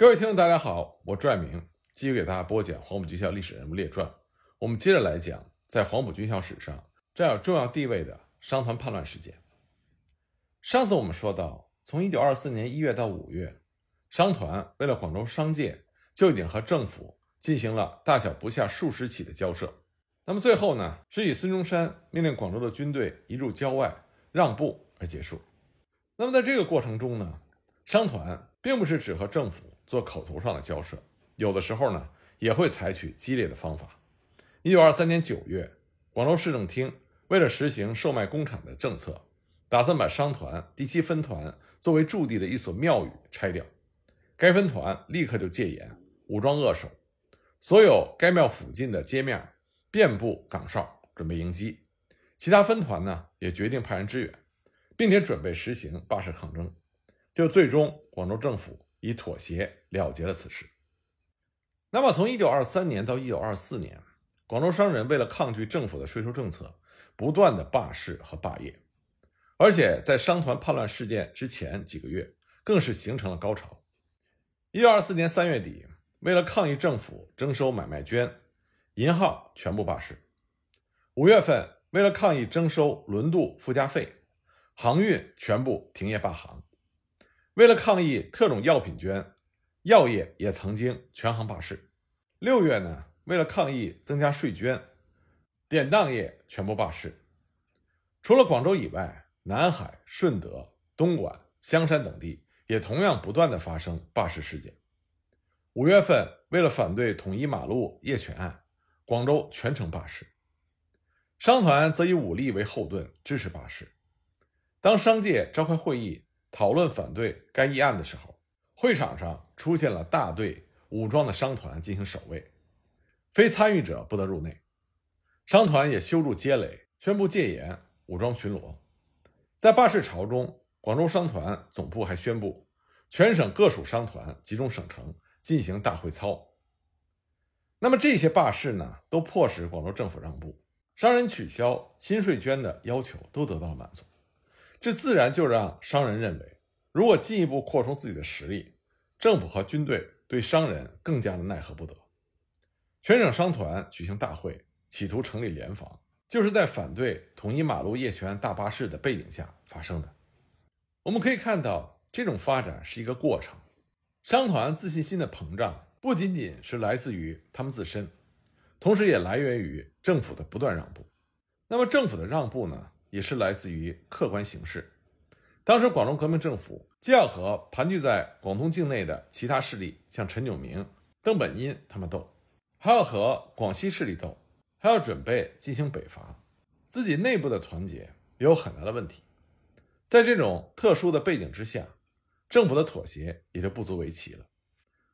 各位听众，大家好，我拽明继续给大家播讲黄埔军校历史人物列传。我们接着来讲，在黄埔军校史上占有重要地位的商团叛乱事件。上次我们说到，从1924年1月到5月，商团为了广州商界，就已经和政府进行了大小不下数十起的交涉。那么最后呢，是以孙中山命令广州的军队移入郊外让步而结束。那么在这个过程中呢，商团并不是只和政府。做口头上的交涉，有的时候呢也会采取激烈的方法。一九二三年九月，广州市政厅为了实行售卖工厂的政策，打算把商团第七分团作为驻地的一所庙宇拆掉。该分团立刻就戒严，武装扼守，所有该庙附近的街面遍布岗哨，准备迎击。其他分团呢也决定派人支援，并且准备实行罢市抗争。就最终，广州政府。以妥协了结了此事。那么，从一九二三年到一九二四年，广州商人为了抗拒政府的税收政策，不断的罢市和罢业，而且在商团叛乱事件之前几个月，更是形成了高潮。一九二四年三月底，为了抗议政府征收买卖捐，银号全部罢市。五月份，为了抗议征收轮渡附加费，航运全部停业罢航。为了抗议特种药品捐，药业也曾经全行罢市。六月呢，为了抗议增加税捐，典当业全部罢市。除了广州以外，南海、顺德、东莞、香山等地也同样不断的发生罢市事件。五月份，为了反对统一马路业权案，广州全城罢市。商团则以武力为后盾，支持罢市。当商界召开会议。讨论反对该议案的时候，会场上出现了大队武装的商团进行守卫，非参与者不得入内。商团也修筑街垒，宣布戒严，武装巡逻。在罢市潮中，广州商团总部还宣布，全省各属商团集中省城进行大会操。那么这些罢市呢，都迫使广州政府让步，商人取消新税捐的要求都得到了满足。这自然就让商人认为，如果进一步扩充自己的实力，政府和军队对商人更加的奈何不得。全省商团举行大会，企图成立联防，就是在反对统一马路业权大巴士的背景下发生的。我们可以看到，这种发展是一个过程。商团自信心的膨胀，不仅仅是来自于他们自身，同时也来源于政府的不断让步。那么，政府的让步呢？也是来自于客观形势。当时广东革命政府既要和盘踞在广东境内的其他势力，像陈炯明、邓本殷他们斗，还要和广西势力斗，还要准备进行北伐，自己内部的团结也有很大的问题。在这种特殊的背景之下，政府的妥协也就不足为奇了。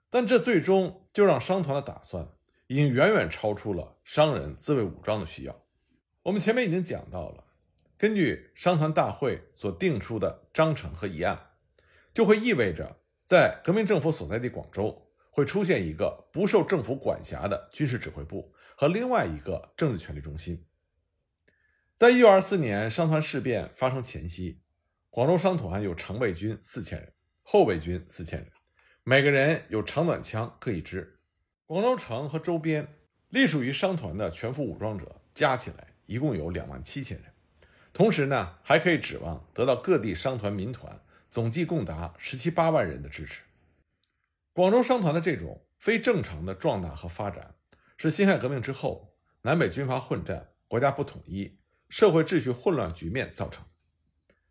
但这最终就让商团的打算已经远远超出了商人自卫武装的需要。我们前面已经讲到了。根据商团大会所定出的章程和议案，就会意味着在革命政府所在地广州会出现一个不受政府管辖的军事指挥部和另外一个政治权力中心。在一九二四年商团事变发生前夕，广州商团有常备军四千人，后备军四千人，每个人有长短枪各一支。广州城和周边隶属于商团的全副武装者加起来一共有两万七千人。同时呢，还可以指望得到各地商团、民团总计共达十七八万人的支持。广州商团的这种非正常的壮大和发展，是辛亥革命之后南北军阀混战、国家不统一、社会秩序混乱局面造成。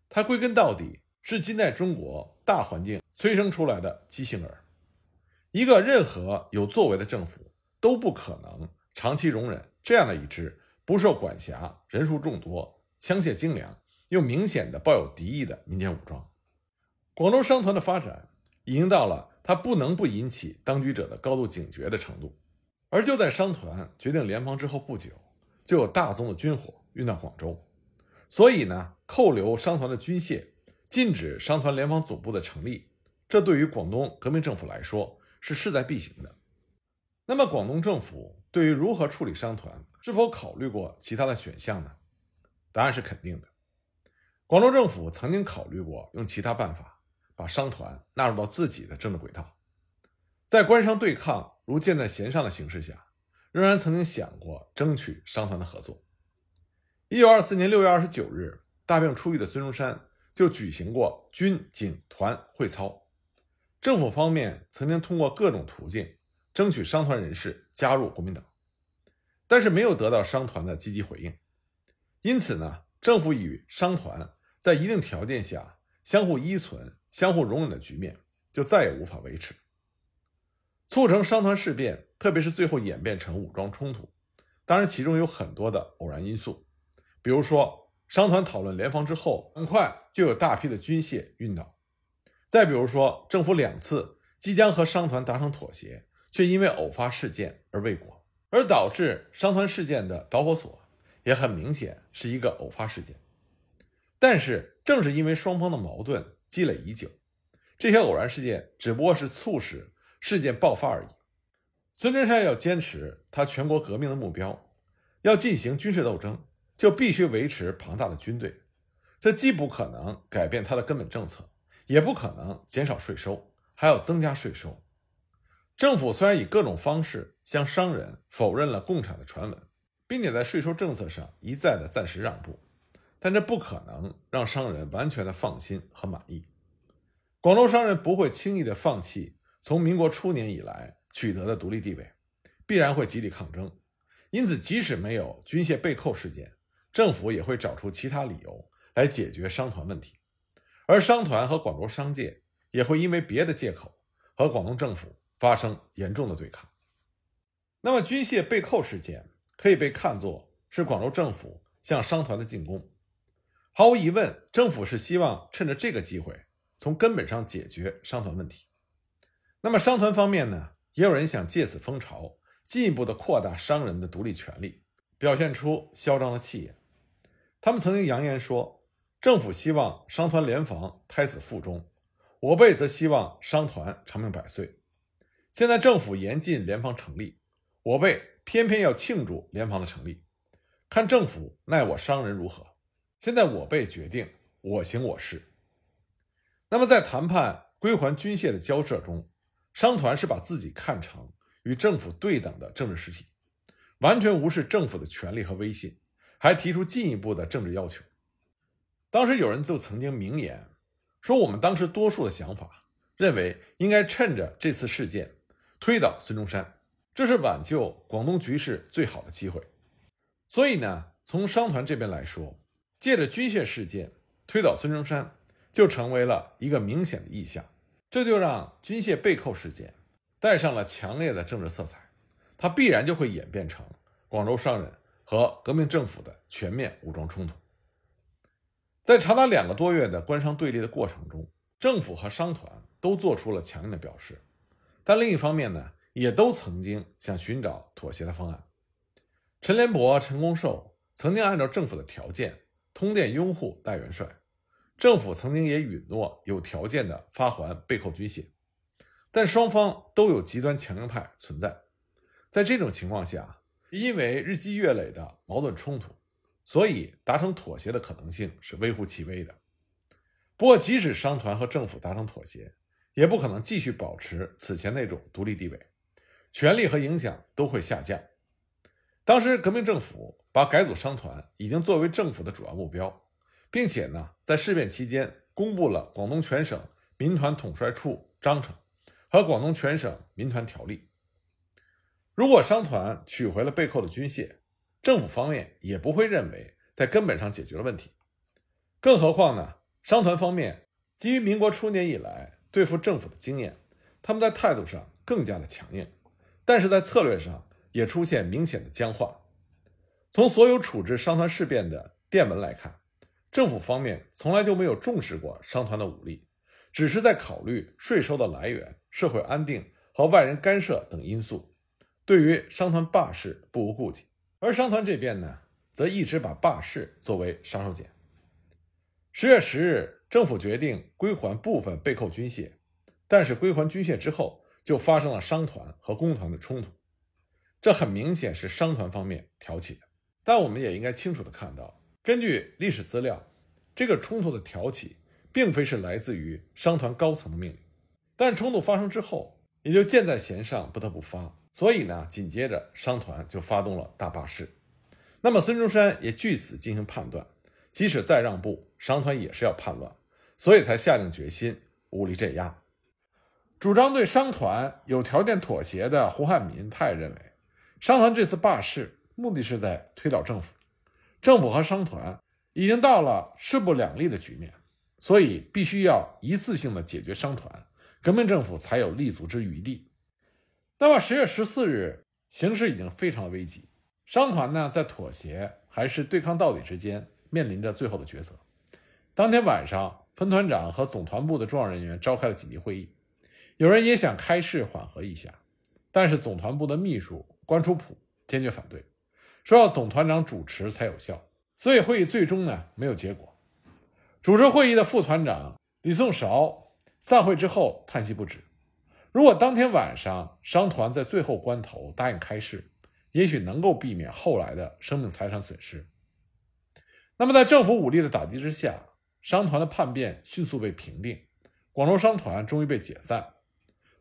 它归根到底是近代中国大环境催生出来的畸形儿。一个任何有作为的政府都不可能长期容忍这样的一支不受管辖、人数众多。枪械精良又明显的抱有敌意的民间武装，广州商团的发展已经到了他不能不引起当局者的高度警觉的程度。而就在商团决定联防之后不久，就有大宗的军火运到广州，所以呢，扣留商团的军械，禁止商团联防总部的成立，这对于广东革命政府来说是势在必行的。那么，广东政府对于如何处理商团，是否考虑过其他的选项呢？答案是肯定的。广州政府曾经考虑过用其他办法把商团纳入到自己的政治轨道，在官商对抗如箭在弦上的形势下，仍然曾经想过争取商团的合作。一九二四年六月二十九日，大病初愈的孙中山就举行过军警团会操。政府方面曾经通过各种途径争取商团人士加入国民党，但是没有得到商团的积极回应。因此呢，政府与商团在一定条件下相互依存、相互容忍的局面就再也无法维持。促成商团事变，特别是最后演变成武装冲突，当然其中有很多的偶然因素，比如说商团讨论联防之后，很快就有大批的军械运到。再比如说，政府两次即将和商团达成妥协，却因为偶发事件而未果，而导致商团事件的导火索也很明显是一个偶发事件。但是，正是因为双方的矛盾积累已久，这些偶然事件只不过是促使事件爆发而已。孙中山要坚持他全国革命的目标，要进行军事斗争，就必须维持庞大的军队，这既不可能改变他的根本政策。也不可能减少税收，还要增加税收。政府虽然以各种方式向商人否认了共产的传闻，并且在税收政策上一再的暂时让步，但这不可能让商人完全的放心和满意。广州商人不会轻易的放弃从民国初年以来取得的独立地位，必然会极力抗争。因此，即使没有军械被扣事件，政府也会找出其他理由来解决商团问题。而商团和广州商界也会因为别的借口和广东政府发生严重的对抗。那么，军械被扣事件可以被看作是广州政府向商团的进攻。毫无疑问，政府是希望趁着这个机会从根本上解决商团问题。那么，商团方面呢，也有人想借此风潮进一步的扩大商人的独立权利，表现出嚣张的气焰。他们曾经扬言说。政府希望商团联防胎死腹中，我辈则希望商团长命百岁。现在政府严禁联防成立，我辈偏偏要庆祝联防的成立，看政府奈我商人如何。现在我辈决定，我行我事。那么在谈判归还军械的交涉中，商团是把自己看成与政府对等的政治实体，完全无视政府的权力和威信，还提出进一步的政治要求。当时有人就曾经明言说：“我们当时多数的想法认为，应该趁着这次事件推倒孙中山，这是挽救广东局势最好的机会。”所以呢，从商团这边来说，借着军械事件推倒孙中山，就成为了一个明显的意向。这就让军械被扣事件带上了强烈的政治色彩，它必然就会演变成广州商人和革命政府的全面武装冲突。在长达两个多月的官商对立的过程中，政府和商团都做出了强硬的表示，但另一方面呢，也都曾经想寻找妥协的方案。陈连博、陈公寿曾经按照政府的条件通电拥护戴元帅，政府曾经也允诺有条件的发还被扣军械，但双方都有极端强硬派存在。在这种情况下，因为日积月累的矛盾冲突。所以，达成妥协的可能性是微乎其微的。不过，即使商团和政府达成妥协，也不可能继续保持此前那种独立地位，权力和影响都会下降。当时，革命政府把改组商团已经作为政府的主要目标，并且呢，在事变期间公布了《广东全省民团统帅处章程》和《广东全省民团条例》。如果商团取回了被扣的军械，政府方面也不会认为在根本上解决了问题，更何况呢？商团方面基于民国初年以来对付政府的经验，他们在态度上更加的强硬，但是在策略上也出现明显的僵化。从所有处置商团事变的电文来看，政府方面从来就没有重视过商团的武力，只是在考虑税收的来源、社会安定和外人干涉等因素，对于商团罢市不无顾忌。而商团这边呢，则一直把罢市作为杀手锏。十月十日，政府决定归还部分被扣军械，但是归还军械之后，就发生了商团和工团的冲突。这很明显是商团方面挑起的。但我们也应该清楚的看到，根据历史资料，这个冲突的挑起并非是来自于商团高层的命令。但冲突发生之后，也就箭在弦上，不得不发。所以呢，紧接着商团就发动了大罢市。那么孙中山也据此进行判断，即使再让步，商团也是要叛乱，所以才下定决心武力镇压。主张对商团有条件妥协的胡汉民，他也认为，商团这次罢市目的是在推倒政府，政府和商团已经到了势不两立的局面，所以必须要一次性的解决商团，革命政府才有立足之余地。那么十月十四日，形势已经非常的危急。商团呢，在妥协还是对抗到底之间，面临着最后的抉择。当天晚上，分团长和总团部的重要人员召开了紧急会议。有人也想开市缓和一下，但是总团部的秘书关楚普坚决反对，说要总团长主持才有效。所以会议最终呢没有结果。主持会议的副团长李颂韶散会之后叹息不止：如果当天晚上商团在最后关头答应开市。也许能够避免后来的生命财产损失。那么，在政府武力的打击之下，商团的叛变迅速被平定，广州商团终于被解散。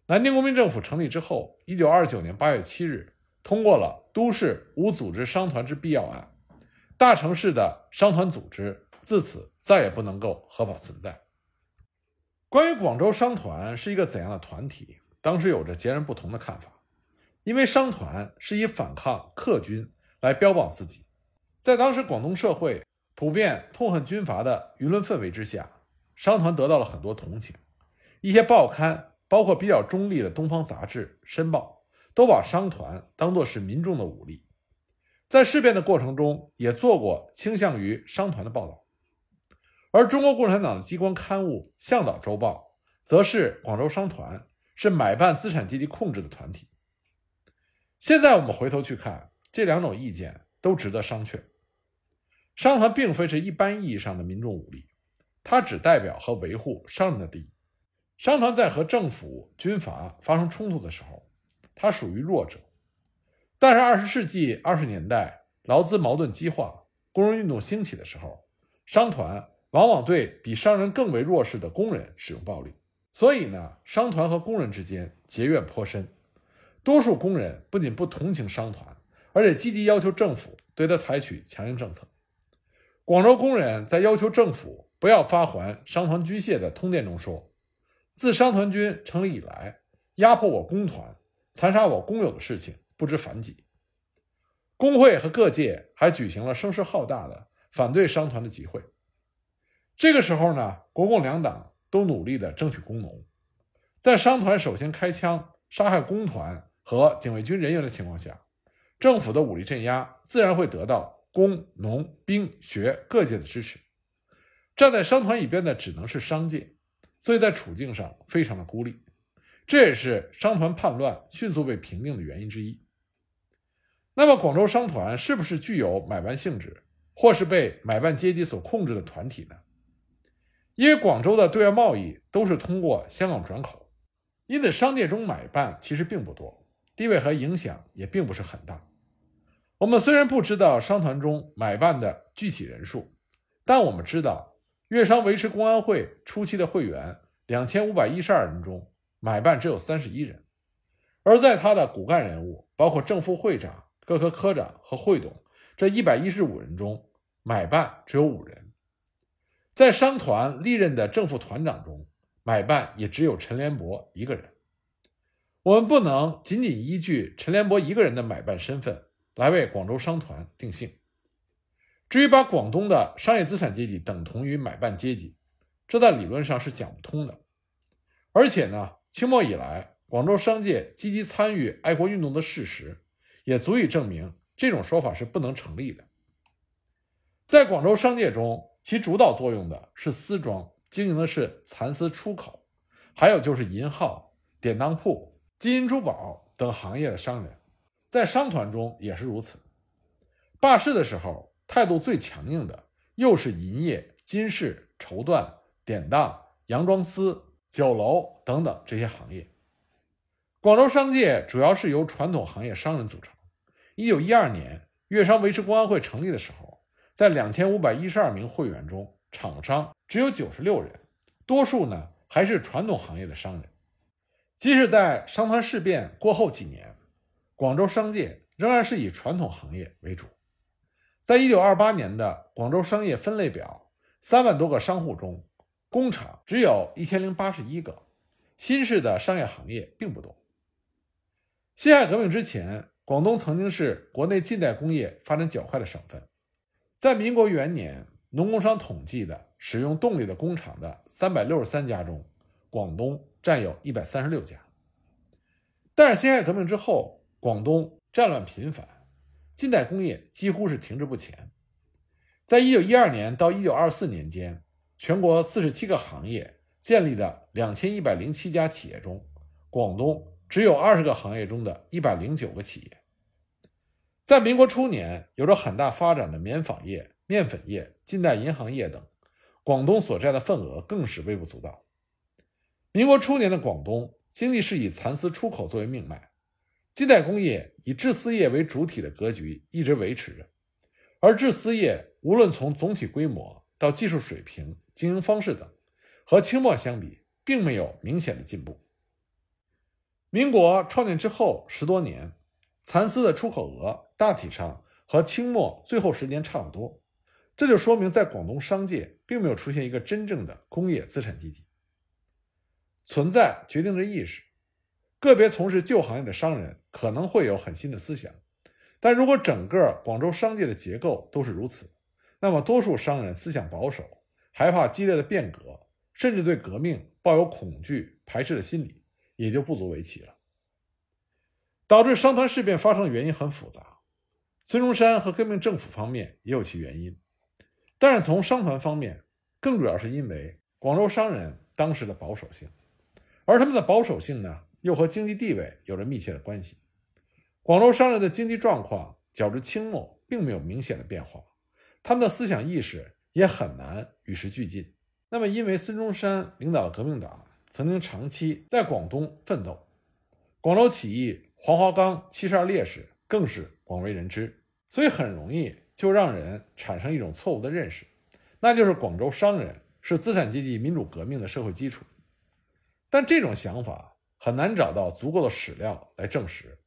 南京国民政府成立之后，一九二九年八月七日通过了《都市无组织商团之必要案》，大城市的商团组织自此再也不能够合法存在。关于广州商团是一个怎样的团体，当时有着截然不同的看法。因为商团是以反抗客军来标榜自己，在当时广东社会普遍痛恨军阀的舆论氛围之下，商团得到了很多同情。一些报刊，包括比较中立的《东方杂志》《申报》，都把商团当作是民众的武力。在事变的过程中，也做过倾向于商团的报道。而中国共产党的机关刊物《向导周报》，则是广州商团是买办资产阶级控制的团体。现在我们回头去看，这两种意见都值得商榷。商团并非是一般意义上的民众武力，它只代表和维护商人的利益。商团在和政府军阀发生冲突的时候，它属于弱者。但是二十世纪二十年代劳资矛盾激化、工人运动兴起的时候，商团往往对比商人更为弱势的工人使用暴力。所以呢，商团和工人之间结怨颇深。多数工人不仅不同情商团，而且积极要求政府对他采取强硬政策。广州工人在要求政府不要发还商团军械的通电中说：“自商团军成立以来，压迫我工团、残杀我工友的事情不知凡几。”工会和各界还举行了声势浩大的反对商团的集会。这个时候呢，国共两党都努力的争取工农，在商团首先开枪杀害工团。和警卫军人员的情况下，政府的武力镇压自然会得到工农兵学各界的支持。站在商团一边的只能是商界，所以在处境上非常的孤立。这也是商团叛乱迅速被平定的原因之一。那么，广州商团是不是具有买办性质，或是被买办阶级所控制的团体呢？因为广州的对外贸易都是通过香港转口，因此商界中买办其实并不多。地位和影响也并不是很大。我们虽然不知道商团中买办的具体人数，但我们知道粤商维持公安会初期的会员两千五百一十二人中，买办只有三十一人。而在他的骨干人物，包括正副会长、各科科长和会董这一百一十五人中，买办只有五人。在商团历任的正副团长中，买办也只有陈连伯一个人。我们不能仅仅依据陈连伯一个人的买办身份来为广州商团定性。至于把广东的商业资产阶级等同于买办阶级，这在理论上是讲不通的。而且呢，清末以来广州商界积极参与爱国运动的事实，也足以证明这种说法是不能成立的。在广州商界中，起主导作用的是丝庄，经营的是蚕丝出口，还有就是银号、典当铺。金银珠宝等行业的商人，在商团中也是如此。罢市的时候，态度最强硬的又是银业、金饰、绸缎、典当、洋装丝、酒楼等等这些行业。广州商界主要是由传统行业商人组成。一九一二年，粤商维持公安会成立的时候，在两千五百一十二名会员中，厂商只有九十六人，多数呢还是传统行业的商人。即使在商团事变过后几年，广州商界仍然是以传统行业为主。在一九二八年的广州商业分类表，三万多个商户中，工厂只有一千零八十一个，新式的商业行业并不多。辛亥革命之前，广东曾经是国内近代工业发展较快的省份。在民国元年，农工商统计的使用动力的工厂的三百六十三家中，广东占有一百三十六家。但是辛亥革命之后，广东战乱频繁。近代工业几乎是停滞不前，在一九一二年到一九二四年间，全国四十七个行业建立的两千一百零七家企业中，广东只有二十个行业中的一百零九个企业。在民国初年，有着很大发展的棉纺业、面粉业、近代银行业等，广东所占的份额更是微不足道。民国初年的广东经济是以蚕丝出口作为命脉。近代工业以制丝业为主体的格局一直维持着，而制丝业无论从总体规模到技术水平、经营方式等，和清末相比，并没有明显的进步。民国创建之后十多年，蚕丝的出口额大体上和清末最后十年差不多，这就说明在广东商界并没有出现一个真正的工业资产阶级，存在决定着意识。个别从事旧行业的商人可能会有很新的思想，但如果整个广州商界的结构都是如此，那么多数商人思想保守，害怕激烈的变革，甚至对革命抱有恐惧、排斥的心理，也就不足为奇了。导致商团事变发生的原因很复杂，孙中山和革命政府方面也有其原因，但是从商团方面，更主要是因为广州商人当时的保守性，而他们的保守性呢？又和经济地位有着密切的关系。广州商人的经济状况较之清末并没有明显的变化，他们的思想意识也很难与时俱进。那么，因为孙中山领导的革命党曾经长期在广东奋斗，广州起义黄花岗七十二烈士更是广为人知，所以很容易就让人产生一种错误的认识，那就是广州商人是资产阶级民主革命的社会基础。但这种想法。很难找到足够的史料来证实。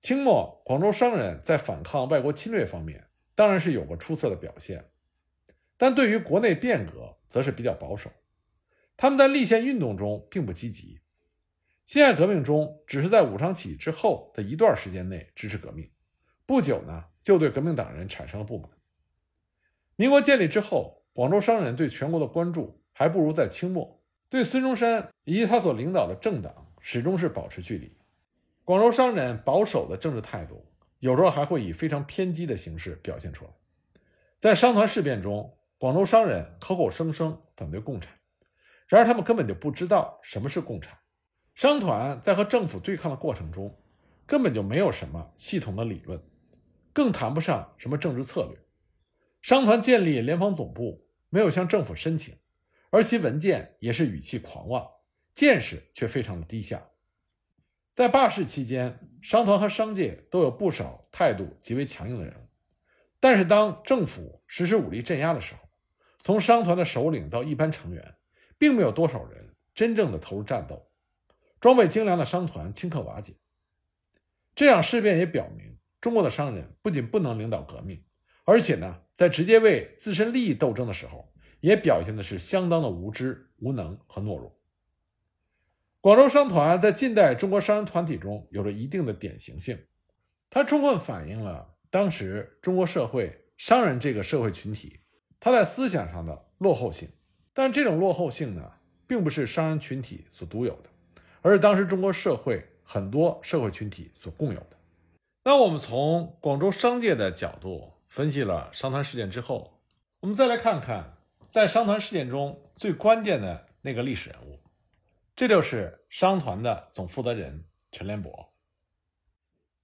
清末广州商人在反抗外国侵略方面当然是有过出色的表现，但对于国内变革则是比较保守。他们在立宪运动中并不积极。辛亥革命中只是在武昌起义之后的一段时间内支持革命，不久呢就对革命党人产生了不满。民国建立之后，广州商人对全国的关注还不如在清末。对孙中山以及他所领导的政党始终是保持距离。广州商人保守的政治态度，有时候还会以非常偏激的形式表现出来。在商团事变中，广州商人口口声声反对共产，然而他们根本就不知道什么是共产。商团在和政府对抗的过程中，根本就没有什么系统的理论，更谈不上什么政治策略。商团建立联防总部，没有向政府申请。而其文件也是语气狂妄，见识却非常的低下。在罢市期间，商团和商界都有不少态度极为强硬的人物，但是当政府实施武力镇压的时候，从商团的首领到一般成员，并没有多少人真正的投入战斗，装备精良的商团顷刻瓦解。这场事变也表明，中国的商人不仅不能领导革命，而且呢，在直接为自身利益斗争的时候。也表现的是相当的无知、无能和懦弱。广州商团在近代中国商人团体中有着一定的典型性，它充分反映了当时中国社会商人这个社会群体他在思想上的落后性。但这种落后性呢，并不是商人群体所独有的，而是当时中国社会很多社会群体所共有的。那我们从广州商界的角度分析了商团事件之后，我们再来看看。在商团事件中最关键的那个历史人物，这就是商团的总负责人陈连博。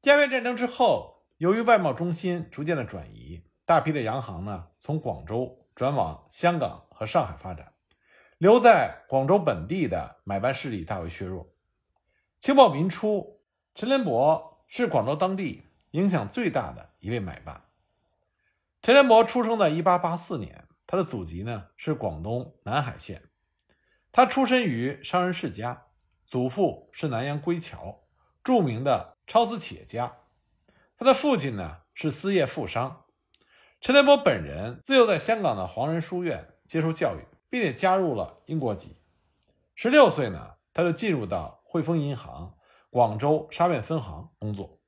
鸦片战争之后，由于外贸中心逐渐的转移，大批的洋行呢从广州转往香港和上海发展，留在广州本地的买办势力大为削弱。清末民初，陈连博是广州当地影响最大的一位买办。陈连博出生在1884年。他的祖籍呢是广东南海县，他出身于商人世家，祖父是南洋归侨，著名的超资企业家。他的父亲呢是私业富商。陈联博本人自幼在香港的黄仁书院接受教育，并且加入了英国籍。十六岁呢，他就进入到汇丰银行广州沙苑分行工作。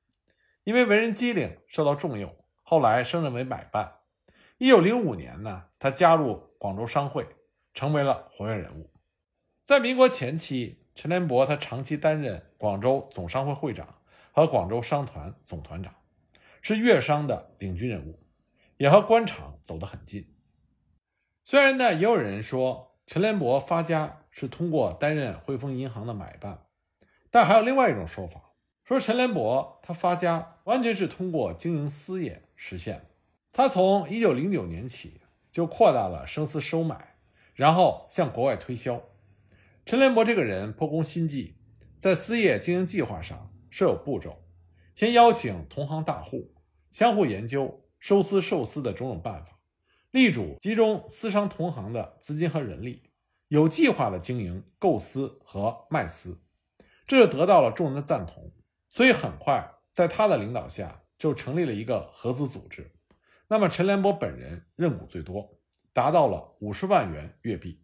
因为为人机灵，受到重用，后来升任为买办。一九零五年呢，他加入广州商会，成为了活跃人物。在民国前期，陈联博他长期担任广州总商会会长和广州商团总团长，是粤商的领军人物。也和官场走得很近。虽然呢，也有人说陈联博发家是通过担任汇丰银行的买办，但还有另外一种说法，说陈联博他发家完全是通过经营私业实现。他从一九零九年起就扩大了生丝收买，然后向国外推销。陈连博这个人颇工心计，在私业经营计划上设有步骤，先邀请同行大户相互研究。收丝售丝的种种办法，力主集中丝商同行的资金和人力，有计划的经营购丝和卖丝，这就得到了众人的赞同。所以很快在他的领导下，就成立了一个合资组织。那么陈连博本人认股最多，达到了五十万元月币。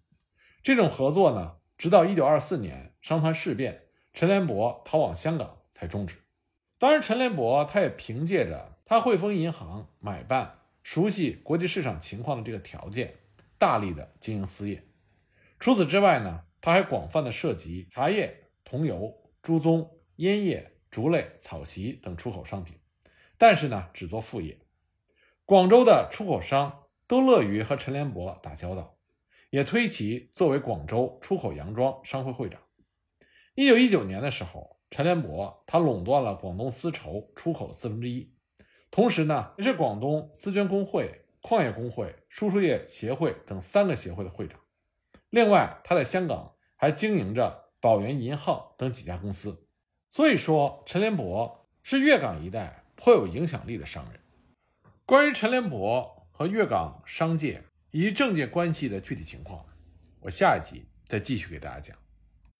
这种合作呢，直到一九二四年商团事变，陈连博逃往香港才终止。当然，陈连博他也凭借着。他汇丰银行买办熟悉国际市场情况的这个条件，大力的经营私业。除此之外呢，他还广泛的涉及茶叶、桐油、猪棕、烟叶、竹类、草席等出口商品，但是呢，只做副业。广州的出口商都乐于和陈连博打交道，也推其作为广州出口洋装商会会长。一九一九年的时候，陈连博他垄断了广东丝绸出口四分之一。同时呢，也是广东丝绢工会、矿业工会、输出业协会等三个协会的会长。另外，他在香港还经营着宝源银行等几家公司。所以说，陈连博是粤港一带颇有影响力的商人。关于陈连博和粤港商界以及政界关系的具体情况，我下一集再继续给大家讲。